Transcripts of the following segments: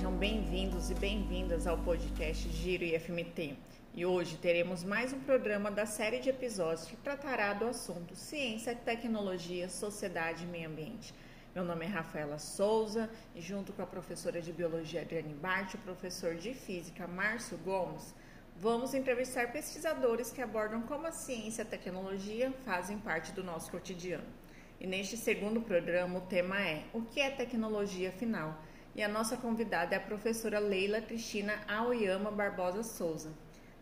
sejam bem-vindos e bem-vindas ao podcast Giro IFMT. E hoje teremos mais um programa da série de episódios que tratará do assunto Ciência, Tecnologia, Sociedade e Meio Ambiente. Meu nome é Rafaela Souza e junto com a professora de Biologia Adriane Bart e o professor de Física Márcio Gomes, vamos entrevistar pesquisadores que abordam como a ciência e a tecnologia fazem parte do nosso cotidiano. E neste segundo programa o tema é O que é tecnologia afinal? E a nossa convidada é a professora Leila Cristina Aoyama Barbosa Souza.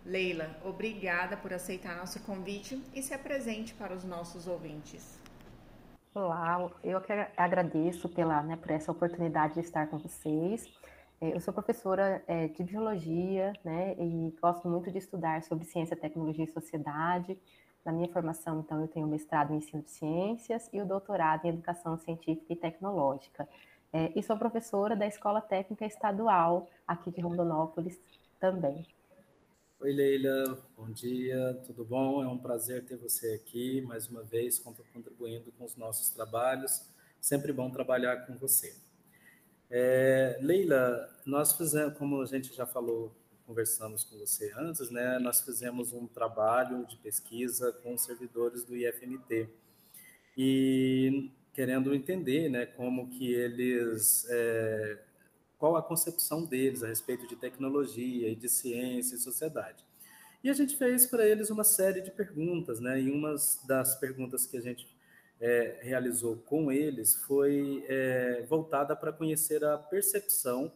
Leila, obrigada por aceitar nosso convite e se apresente para os nossos ouvintes. Olá, eu que agradeço pela, né, por essa oportunidade de estar com vocês. É, eu sou professora é, de biologia, né, e gosto muito de estudar sobre ciência, tecnologia e sociedade. Na minha formação, então, eu tenho mestrado em ensino de ciências e o doutorado em educação científica e tecnológica. É, e sou professora da Escola Técnica Estadual aqui de Rondonópolis também. Oi, Leila, bom dia, tudo bom? É um prazer ter você aqui, mais uma vez, contribuindo com os nossos trabalhos. Sempre bom trabalhar com você. É, Leila, nós fizemos, como a gente já falou, conversamos com você antes, né? Nós fizemos um trabalho de pesquisa com servidores do IFMT. E querendo entender né, como que eles, é, qual a concepção deles a respeito de tecnologia e de ciência e sociedade. E a gente fez para eles uma série de perguntas, né, e uma das perguntas que a gente é, realizou com eles foi é, voltada para conhecer a percepção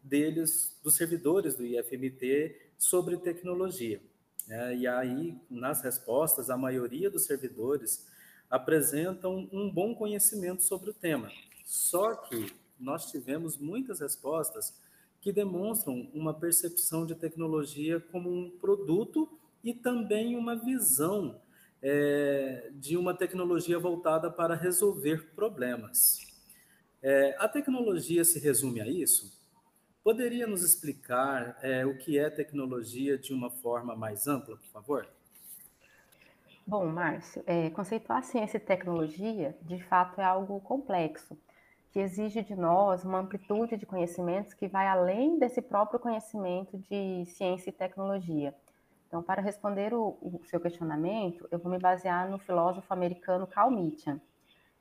deles, dos servidores do IFMT, sobre tecnologia. É, e aí, nas respostas, a maioria dos servidores apresentam um bom conhecimento sobre o tema. Só que nós tivemos muitas respostas que demonstram uma percepção de tecnologia como um produto e também uma visão é, de uma tecnologia voltada para resolver problemas. É, a tecnologia se resume a isso? Poderia nos explicar é, o que é tecnologia de uma forma mais ampla, por favor? Bom, Márcio, é, conceituar ciência e tecnologia, de fato, é algo complexo, que exige de nós uma amplitude de conhecimentos que vai além desse próprio conhecimento de ciência e tecnologia. Então, para responder o, o seu questionamento, eu vou me basear no filósofo americano Carl Mitchell.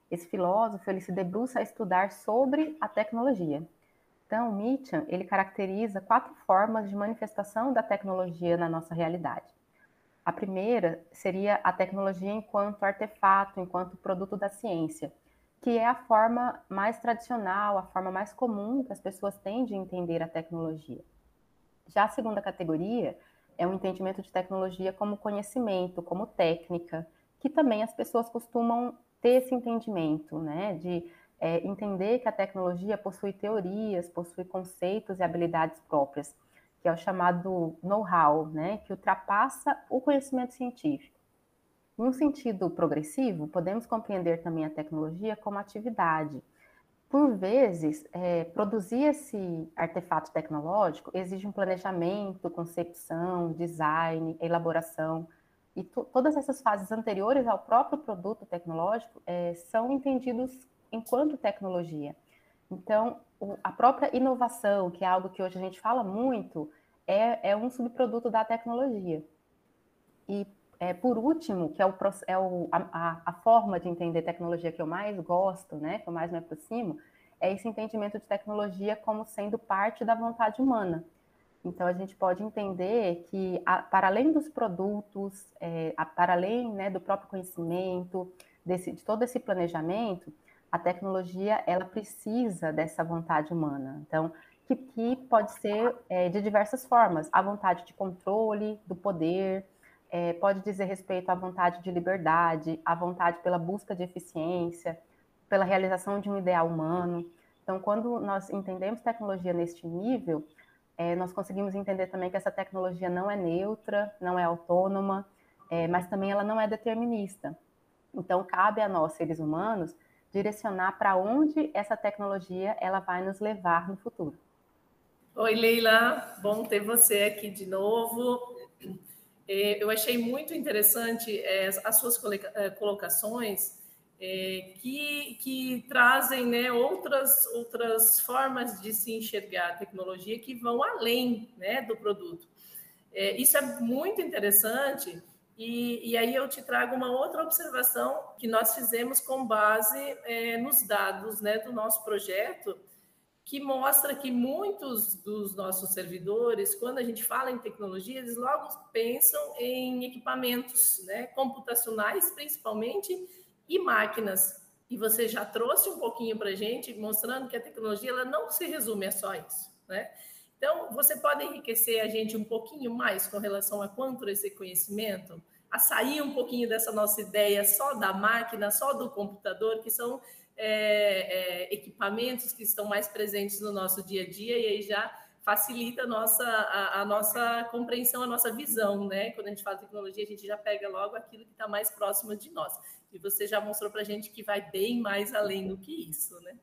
Esse filósofo ele se debruça a estudar sobre a tecnologia. Então, Mitchell ele caracteriza quatro formas de manifestação da tecnologia na nossa realidade. A primeira seria a tecnologia enquanto artefato, enquanto produto da ciência, que é a forma mais tradicional, a forma mais comum que as pessoas têm de entender a tecnologia. Já a segunda categoria é o entendimento de tecnologia como conhecimento, como técnica, que também as pessoas costumam ter esse entendimento, né, de é, entender que a tecnologia possui teorias, possui conceitos e habilidades próprias que é o chamado know-how, né, que ultrapassa o conhecimento científico. Em um sentido progressivo, podemos compreender também a tecnologia como atividade. Por vezes, é, produzir esse artefato tecnológico exige um planejamento, concepção, design, elaboração, e todas essas fases anteriores ao próprio produto tecnológico é, são entendidos enquanto tecnologia. Então, a própria inovação, que é algo que hoje a gente fala muito, é, é um subproduto da tecnologia. E, é, por último, que é, o, é o, a, a, forma de entender tecnologia que eu mais gosto, né, que eu mais me aproximo, é esse entendimento de tecnologia como sendo parte da vontade humana. Então, a gente pode entender que, a, para além dos produtos, é, a, para além né, do próprio conhecimento, desse, de todo esse planejamento, a tecnologia ela precisa dessa vontade humana. Então, que, que pode ser é, de diversas formas: a vontade de controle do poder, é, pode dizer respeito à vontade de liberdade, à vontade pela busca de eficiência, pela realização de um ideal humano. Então, quando nós entendemos tecnologia neste nível, é, nós conseguimos entender também que essa tecnologia não é neutra, não é autônoma, é, mas também ela não é determinista. Então, cabe a nós, seres humanos, direcionar para onde essa tecnologia ela vai nos levar no futuro. Oi, Leila, bom ter você aqui de novo. É, eu achei muito interessante é, as suas é, colocações que, que trazem né, outras, outras formas de se enxergar a tecnologia que vão além né, do produto. Isso é muito interessante, e, e, aí eu te trago uma outra observação que nós fizemos com base é, nos dados né, do nosso projeto, que mostra que muitos dos nossos servidores, quando a gente fala em tecnologia, eles logo pensam em equipamentos né, computacionais, principalmente, e máquinas. E você já trouxe um pouquinho para a gente, mostrando que a tecnologia ela não se resume a só isso. Né? Então, você pode enriquecer a gente um pouquinho mais com relação a quanto esse conhecimento, a sair um pouquinho dessa nossa ideia só da máquina, só do computador, que são é, é, equipamentos que estão mais presentes no nosso dia a dia e aí já facilita a nossa, a, a, nossa compreensão, a nossa visão, né? Quando a gente fala tecnologia, a gente já pega logo aquilo que está mais próximo de nós. E você já mostrou para a gente que vai bem mais além do que isso, né?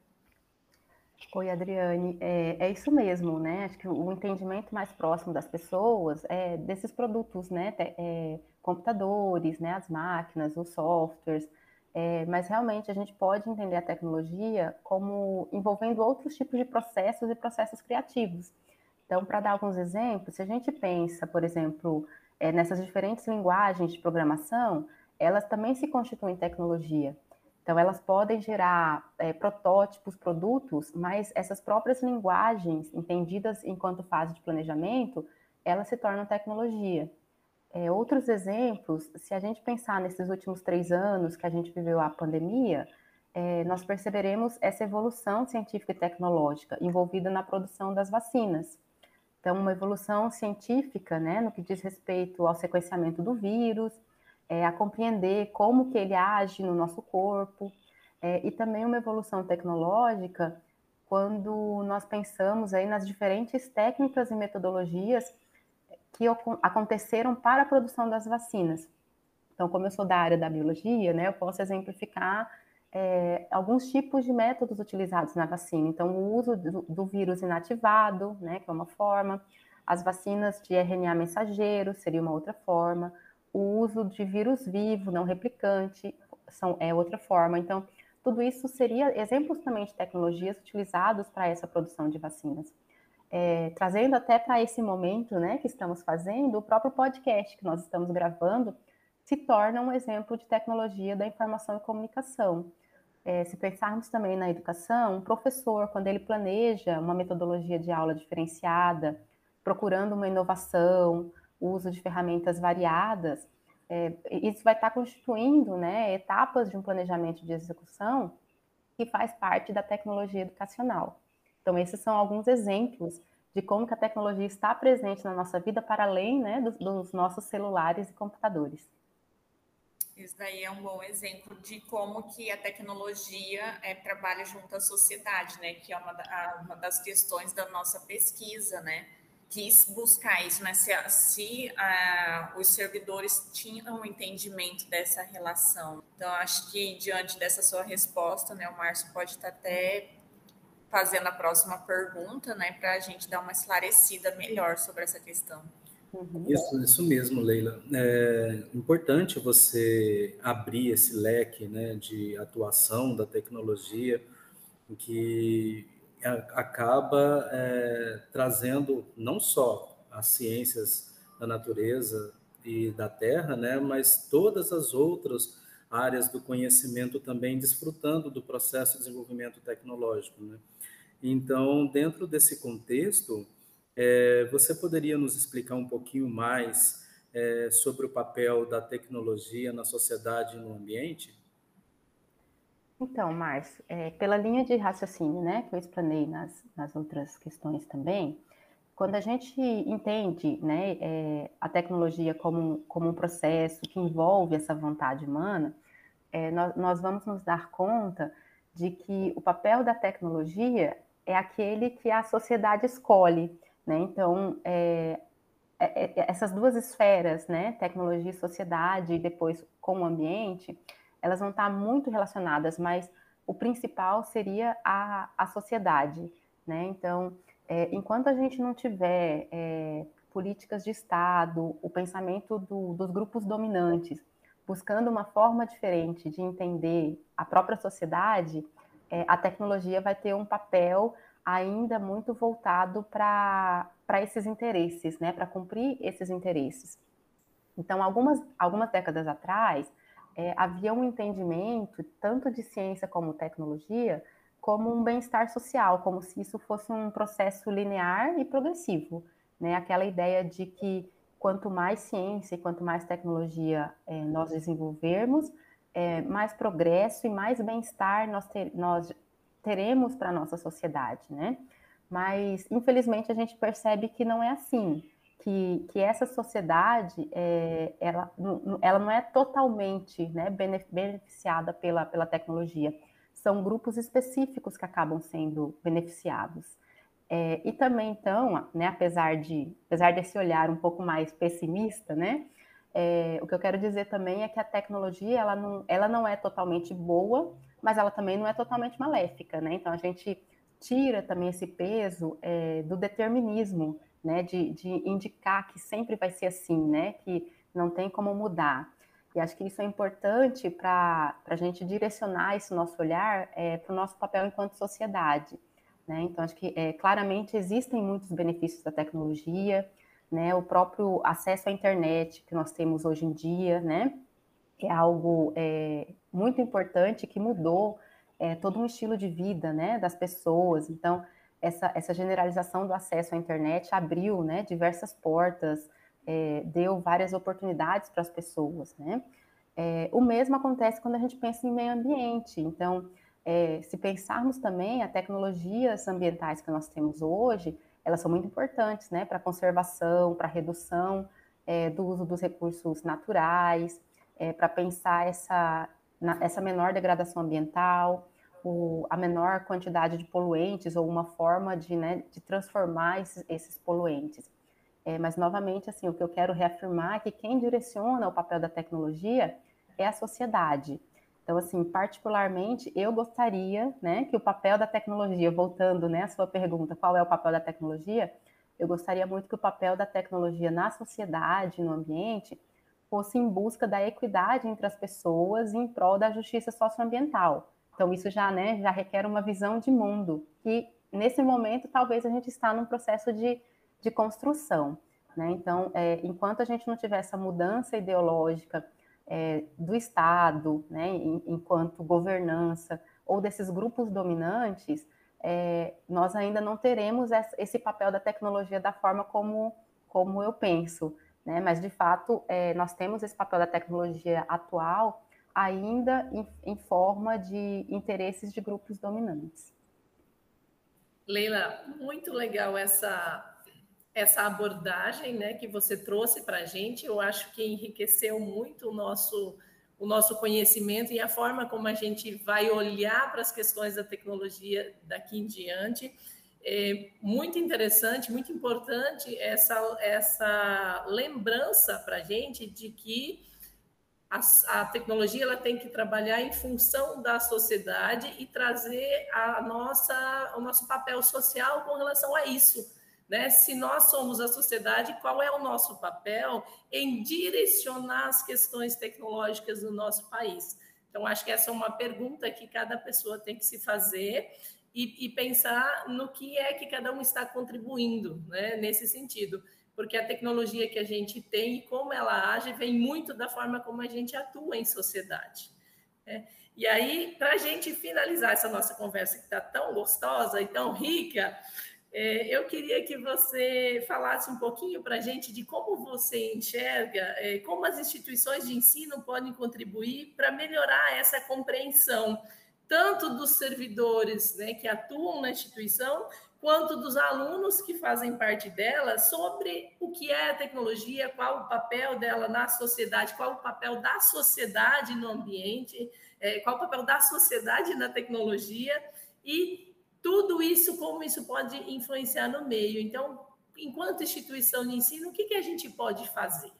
Oi, Adriane, é, é, isso mesmo, né? Acho que o entendimento mais próximo das pessoas é desses produtos, né? É, computadores, né? As máquinas, os softwares, é, mas realmente a gente pode entender a tecnologia como envolvendo outros tipos de processos e processos criativos. Então, para dar alguns exemplos, se a gente pensa, por exemplo, é, nessas diferentes linguagens de programação, elas também se constituem tecnologia. Então, elas podem gerar é, protótipos, produtos, mas essas próprias linguagens, entendidas enquanto fase de planejamento, elas se tornam tecnologia. É, outros exemplos, se a gente pensar nesses últimos três anos que a gente viveu a pandemia, é, nós perceberemos essa evolução científica e tecnológica envolvida na produção das vacinas. Então, uma evolução científica, né, no que diz respeito ao sequenciamento do vírus, é, a compreender como que ele age no nosso corpo, é, e também uma evolução tecnológica quando nós pensamos aí nas diferentes técnicas e metodologias que aconteceram para a produção das vacinas. Então, como eu sou da área da biologia, né, eu posso exemplificar é, alguns tipos de métodos utilizados na vacina. Então, o uso do, do, vírus inativado, né, que é uma forma, as vacinas de RNA mensageiro seria uma outra forma, o uso de vírus vivo, não replicante, são, é outra forma. Então, tudo isso seria exemplos também de tecnologias utilizados para essa produção de vacinas. É, trazendo até para esse momento né, que estamos fazendo, o próprio podcast que nós estamos gravando se torna um exemplo de tecnologia da informação e comunicação. É, se pensarmos também na educação, um professor, quando ele planeja uma metodologia de aula diferenciada, procurando uma inovação, uso de ferramentas variadas, é, isso vai estar constituindo né, etapas de um planejamento de execução que faz parte da tecnologia educacional. Então, esses são alguns exemplos de como que a tecnologia está presente na nossa vida para além né, dos, dos nossos celulares e computadores. Isso daí é um bom exemplo de como que a tecnologia é, trabalha junto à sociedade, né? Que é uma, uma das questões da nossa pesquisa, né? Quis buscar isso, né? Se, se uh, os servidores tinham um entendimento dessa relação. Então, acho que diante dessa sua resposta, né, o Márcio pode estar até fazendo a próxima pergunta, né, para a gente dar uma esclarecida melhor sobre essa questão. Uhum. Isso, isso mesmo, Leila. É importante você abrir esse leque né, de atuação da tecnologia, que acaba é, trazendo não só as ciências da natureza e da terra, né, mas todas as outras áreas do conhecimento também desfrutando do processo de desenvolvimento tecnológico. Né? Então, dentro desse contexto, é, você poderia nos explicar um pouquinho mais é, sobre o papel da tecnologia na sociedade e no ambiente? Então, Márcio, é, pela linha de raciocínio, né, que eu explanei nas, nas outras questões também, quando a gente entende né, é, a tecnologia como, como um processo que envolve essa vontade humana, é, nós, nós vamos nos dar conta de que o papel da tecnologia é aquele que a sociedade escolhe. Né? Então, é, é, é essas duas esferas, né, tecnologia e sociedade, e depois com o ambiente, elas vão estar muito relacionadas, mas o principal seria a, a sociedade, né? Então, é, enquanto a gente não tiver é, políticas de Estado, o pensamento do, dos grupos dominantes, buscando uma forma diferente de entender a própria sociedade, é, a tecnologia vai ter um papel ainda muito voltado para esses interesses, né, para cumprir esses interesses. Então, algumas, algumas décadas atrás, é, havia um entendimento, tanto de ciência como tecnologia, como um bem-estar social, como se isso fosse um processo linear e progressivo. Né? Aquela ideia de que quanto mais ciência e quanto mais tecnologia é, nós desenvolvermos, é, mais progresso e mais bem-estar nós, ter, nós teremos para a nossa sociedade, né? Mas, infelizmente, a gente percebe que não é assim, que, que essa sociedade, é, ela, ela não é totalmente né, beneficiada pela, pela tecnologia. São grupos específicos que acabam sendo beneficiados. É, e também, então, né, apesar, de, apesar desse olhar um pouco mais pessimista, né, é, o que eu quero dizer também é que a tecnologia ela não, ela não é totalmente boa, mas ela também não é totalmente maléfica, né? Então a gente tira também esse peso é, do determinismo, né? De, de indicar que sempre vai ser assim, né? Que não tem como mudar. E acho que isso é importante para a gente direcionar esse nosso olhar é, para o nosso papel enquanto sociedade. Né? Então, acho que é, claramente existem muitos benefícios da tecnologia, né? o próprio acesso à internet que nós temos hoje em dia, né? é algo é, muito importante que mudou é, todo um estilo de vida né, das pessoas. Então, essa, essa generalização do acesso à internet abriu né, diversas portas, é, deu várias oportunidades para as pessoas. Né? É, o mesmo acontece quando a gente pensa em meio ambiente. Então, é, se pensarmos também as tecnologias ambientais que nós temos hoje, elas são muito importantes né, para a conservação, para a redução é, do uso dos recursos naturais, é, para pensar essa, na, essa menor degradação ambiental, o, a menor quantidade de poluentes ou uma forma de, né, de transformar esses, esses poluentes. É, mas, novamente, assim, o que eu quero reafirmar é que quem direciona o papel da tecnologia é a sociedade. Então, assim, particularmente, eu gostaria né, que o papel da tecnologia, voltando né, à sua pergunta, qual é o papel da tecnologia? Eu gostaria muito que o papel da tecnologia na sociedade, no ambiente, fosse em busca da equidade entre as pessoas em prol da justiça socioambiental. Então, isso já, né, já requer uma visão de mundo, que nesse momento talvez a gente está num processo de, de construção. Né? Então, é, enquanto a gente não tiver essa mudança ideológica é, do Estado, né, enquanto governança, ou desses grupos dominantes, é, nós ainda não teremos esse papel da tecnologia da forma como, como eu penso né? Mas, de fato, é, nós temos esse papel da tecnologia atual ainda em, em forma de interesses de grupos dominantes. Leila, muito legal essa essa abordagem, né, que você trouxe para a gente. Eu acho que enriqueceu muito o nosso o nosso conhecimento e a forma como a gente vai olhar para as questões da tecnologia daqui em diante. É muito interessante, muito importante essa, essa lembrança para a gente de que a, a, tecnologia ela tem que trabalhar em função da sociedade e trazer a nossa, o nosso papel social com relação a isso. Né? Se nós somos a sociedade, qual é o nosso papel em direcionar as questões tecnológicas do nosso país? Então, acho que essa é uma pergunta que cada pessoa tem que se fazer e, e, pensar no que é que cada um está contribuindo né, nesse sentido. Porque a tecnologia que a gente tem e como ela age vem muito da forma como a gente atua em sociedade. Né? E aí, para a gente finalizar essa nossa conversa que está tão gostosa e tão rica, é, eu queria que você falasse um pouquinho para a gente de como você enxerga, é, como as instituições de ensino podem contribuir para melhorar essa compreensão tanto dos servidores né, que atuam na instituição, quanto dos alunos que fazem parte dela, sobre o que é a tecnologia, qual o papel dela na sociedade, qual o papel da sociedade no ambiente, é, qual o papel da sociedade na tecnologia e tudo isso, como isso pode influenciar no meio. Então, enquanto instituição de ensino, o que, que a gente pode fazer?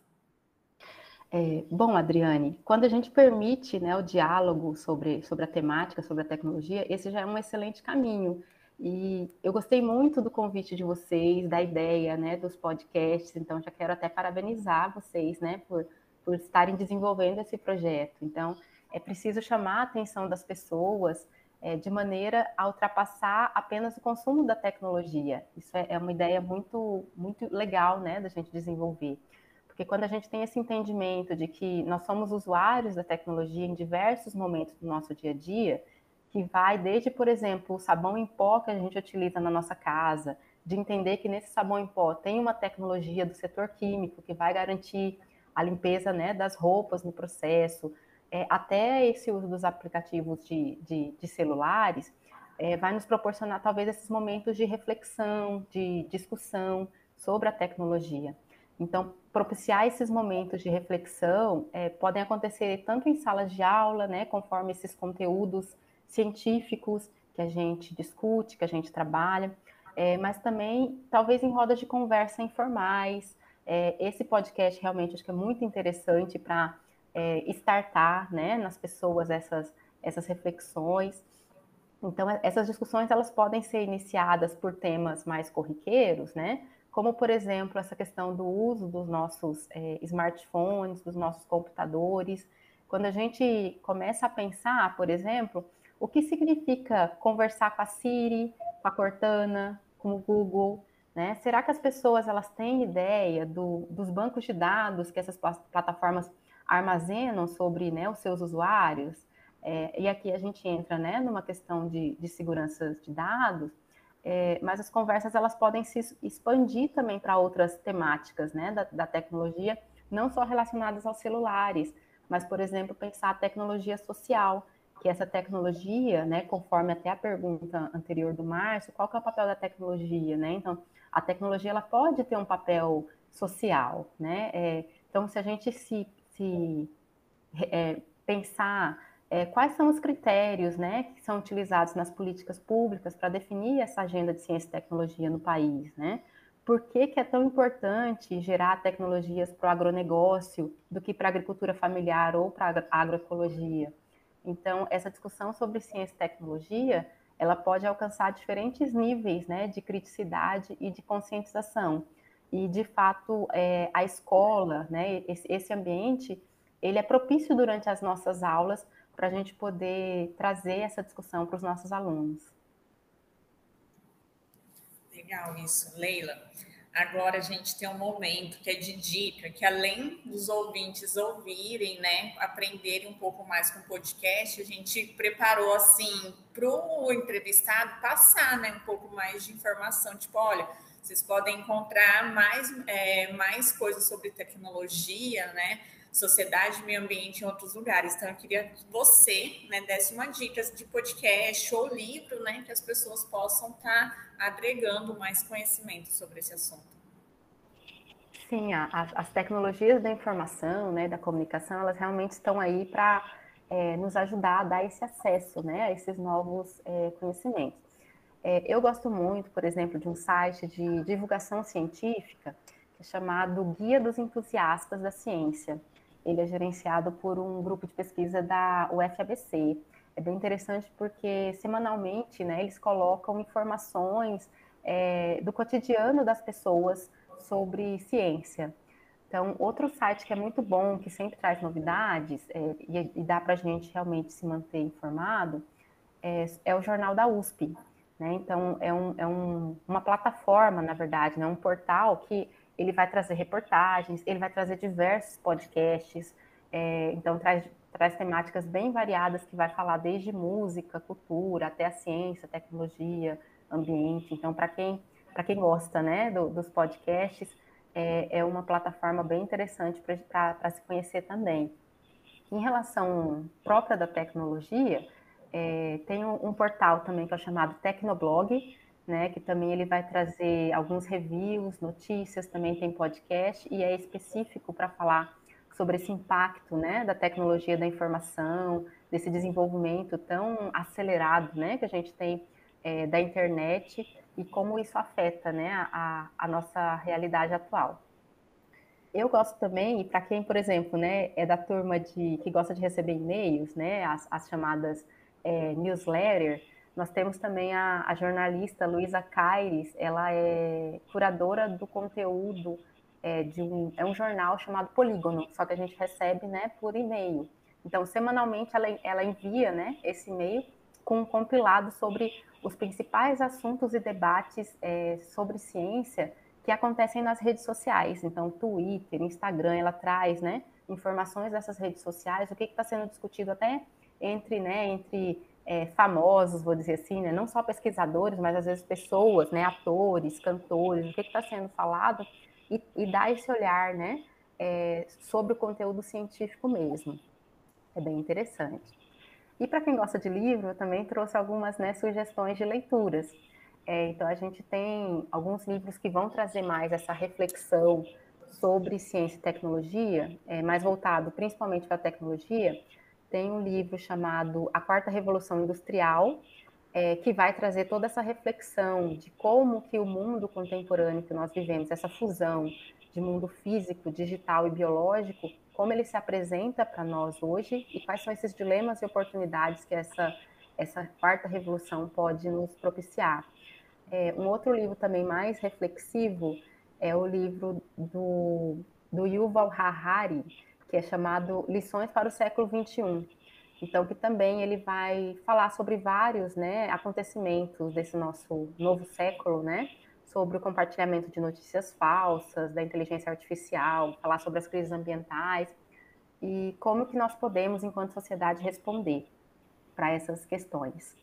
É, bom, Adriane, quando a gente permite né, o diálogo sobre, sobre a temática, sobre a tecnologia, esse já é um excelente caminho. E eu gostei muito do convite de vocês, da ideia né, dos podcasts, então já quero até parabenizar vocês né, por, por estarem desenvolvendo esse projeto. Então, é preciso chamar a atenção das pessoas é, de maneira a ultrapassar apenas o consumo da tecnologia. Isso é, é uma ideia muito, muito legal, né, da gente desenvolver. Porque quando a gente tem esse entendimento de que nós somos usuários da tecnologia em diversos momentos do nosso dia a dia, que vai desde, por exemplo, o sabão em pó que a gente utiliza na nossa casa, de entender que nesse sabão em pó tem uma tecnologia do setor químico que vai garantir a limpeza né, das roupas no processo, é, até esse uso dos aplicativos de, de, de celulares, é, vai nos proporcionar talvez esses momentos de reflexão, de discussão sobre a tecnologia. Então, propiciar esses momentos de reflexão é, podem acontecer tanto em salas de aula, né, conforme esses conteúdos científicos que a gente discute, que a gente trabalha, é, mas também talvez em rodas de conversa informais. É, esse podcast realmente acho que é muito interessante para é, startar né, nas pessoas essas, essas reflexões. Então, essas discussões elas podem ser iniciadas por temas mais corriqueiros, né? Como, por exemplo, essa questão do uso dos nossos é, smartphones, dos nossos computadores. Quando a gente começa a pensar, por exemplo, o que significa conversar com a Siri, com a Cortana, com o Google, né? Será que as pessoas elas têm ideia do, dos bancos de dados que essas plataformas armazenam sobre né, os seus usuários? É, e aqui a gente entra né, numa questão de, de segurança de dados, é, mas as conversas elas podem se expandir também para outras temáticas né, da, da tecnologia, não só relacionadas aos celulares, mas, por exemplo, pensar a tecnologia social, que essa tecnologia, né, conforme até a pergunta anterior do Márcio, qual que é o papel da tecnologia, né? Então, a tecnologia ela pode ter um papel social, né? É, então, se a gente se, se é, pensar é, quais são os critérios, né, que são utilizados nas políticas públicas para definir essa agenda de ciência e tecnologia no país, né? Por que, que é tão importante gerar tecnologias para o agronegócio do que para a agricultura familiar ou para a agroecologia? Então, essa discussão sobre ciência e tecnologia, ela pode alcançar diferentes níveis né, de criticidade e de conscientização. E, de fato, é, a escola, né, esse, ambiente, ele é propício durante as nossas aulas para a gente poder trazer essa discussão para os nossos alunos. Legal isso, Leila. Agora a gente tem um momento que é de dica, que além dos ouvintes ouvirem, né, aprenderem um pouco mais com o podcast, a gente preparou assim para o entrevistado passar, né, um pouco mais de informação, tipo, olha, vocês podem encontrar mais, é, mais coisas sobre tecnologia, né, sociedade, meio ambiente em outros lugares. Então, eu queria que você né, desse uma dica de podcast ou livro, né, que as pessoas possam estar tá agregando mais conhecimento sobre esse assunto. Sim, a, as tecnologias da informação, né, da comunicação, elas realmente estão aí para é, nos ajudar a dar esse acesso, né, a esses novos é, conhecimentos. É, eu gosto muito, por exemplo, de um site de divulgação científica é chamado Guia dos Entusiastas da Ciência. Ele é gerenciado por um grupo de pesquisa da UFABC. É bem interessante porque semanalmente, né, eles colocam informações é, do cotidiano das pessoas sobre ciência. Então, outro site que é muito bom, que sempre traz novidades é, e, e, dá para a gente realmente se manter informado, é, é o Jornal da USP. Né? Então, é, um, é um, uma plataforma, na verdade, né? um portal que ele vai trazer reportagens, ele vai trazer diversos podcasts, é, então traz, traz temáticas bem variadas que vai falar desde música, cultura, até a ciência, tecnologia, ambiente. Então, para quem, quem gosta né, do, dos podcasts, é, é, uma plataforma bem interessante para se conhecer também. Em relação própria da tecnologia, é, tem um, um, portal também que é chamado Tecnoblog, né, que também ele vai trazer alguns reviews, notícias, também tem podcast e é específico para falar sobre esse impacto, né, da tecnologia da informação, desse desenvolvimento tão acelerado, né, que a gente tem é, da internet e como isso afeta, né, a, a nossa realidade atual. Eu gosto também, e para quem, por exemplo, né, é da turma de que gosta de receber e-mails, né, as, as chamadas é, newsletter, nós temos também a, a jornalista Luísa Caires, ela é curadora do conteúdo é, de um, é um jornal chamado Polígono, só que a gente recebe né, por e-mail. Então, semanalmente, ela, ela envia né, esse e-mail com um compilado sobre os principais assuntos e debates é, sobre ciência que acontecem nas redes sociais. Então, Twitter, Instagram, ela traz né, informações dessas redes sociais, o que está sendo discutido até entre, né, entre é, famosos, vou dizer assim, né, não só pesquisadores, mas às vezes pessoas, né, atores, cantores, o que está sendo falado e, e dar esse olhar né, é, sobre o conteúdo científico mesmo. É bem interessante. E para quem gosta de livro, eu também trouxe algumas né, sugestões de leituras. É, então, a gente tem alguns livros que vão trazer mais essa reflexão sobre ciência e tecnologia, é, mais voltado principalmente para a tecnologia. Tem um livro chamado A Quarta Revolução Industrial, é, que vai trazer toda essa reflexão de como que o mundo contemporâneo que nós vivemos, essa fusão de mundo físico, digital e biológico, como ele se apresenta para nós hoje e quais são esses dilemas e oportunidades que essa, essa quarta revolução pode nos propiciar. É, um outro livro também mais reflexivo é o livro do, do Yuval Harari, que é chamado Lições para o Século XXI. Então, que também ele vai falar sobre vários né, acontecimentos desse nosso novo século, né? sobre o compartilhamento de notícias falsas, da inteligência artificial, falar sobre as crises ambientais e como que nós podemos, enquanto sociedade, responder para essas questões.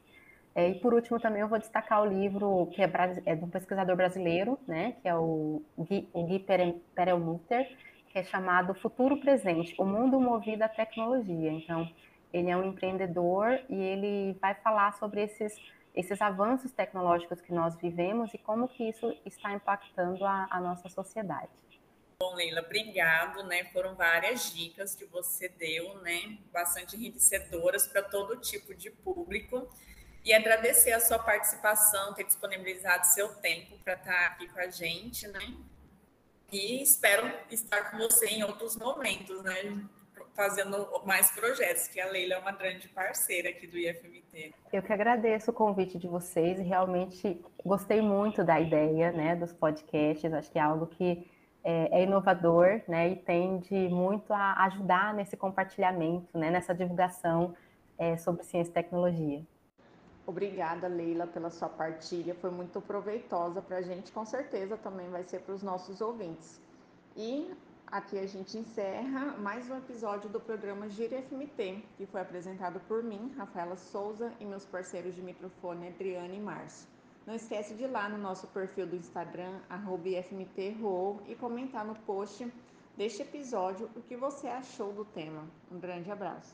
É, e por último, também eu vou destacar o livro que é, é de um pesquisador brasileiro, né, que é o Gui, o Gui Perelmutter, é chamado Futuro Presente, o mundo movido à tecnologia. Então, ele é um empreendedor e ele vai falar sobre esses esses avanços tecnológicos que nós vivemos e como que isso está impactando a, a nossa sociedade. Bom, Leila, obrigado, né? Foram várias dicas que você deu, né? Bastante enriquecedoras para todo tipo de público. E agradecer a sua participação, ter disponibilizado seu tempo para estar aqui com a gente, né? E espero estar com você em outros momentos, né? fazendo mais projetos, que a Leila é uma grande parceira aqui do IFMT. Eu que agradeço o convite de vocês e realmente gostei muito da ideia, né, dos podcasts, acho que é algo que é, é inovador, né, e tende muito a ajudar nesse compartilhamento, né, nessa divulgação é, sobre ciência e tecnologia. Obrigada, Leila, pela sua partilha. Foi muito proveitosa para a gente, com certeza também vai ser para os nossos ouvintes. E Aqui a gente encerra mais um episódio do programa Gira FMT, que foi apresentado por mim, Rafaela Souza, e meus parceiros de microfone, Adriane e Márcio. Não esquece de ir lá no nosso perfil do Instagram, FMTRO, e comentar no post deste episódio o que você achou do tema. Um grande abraço.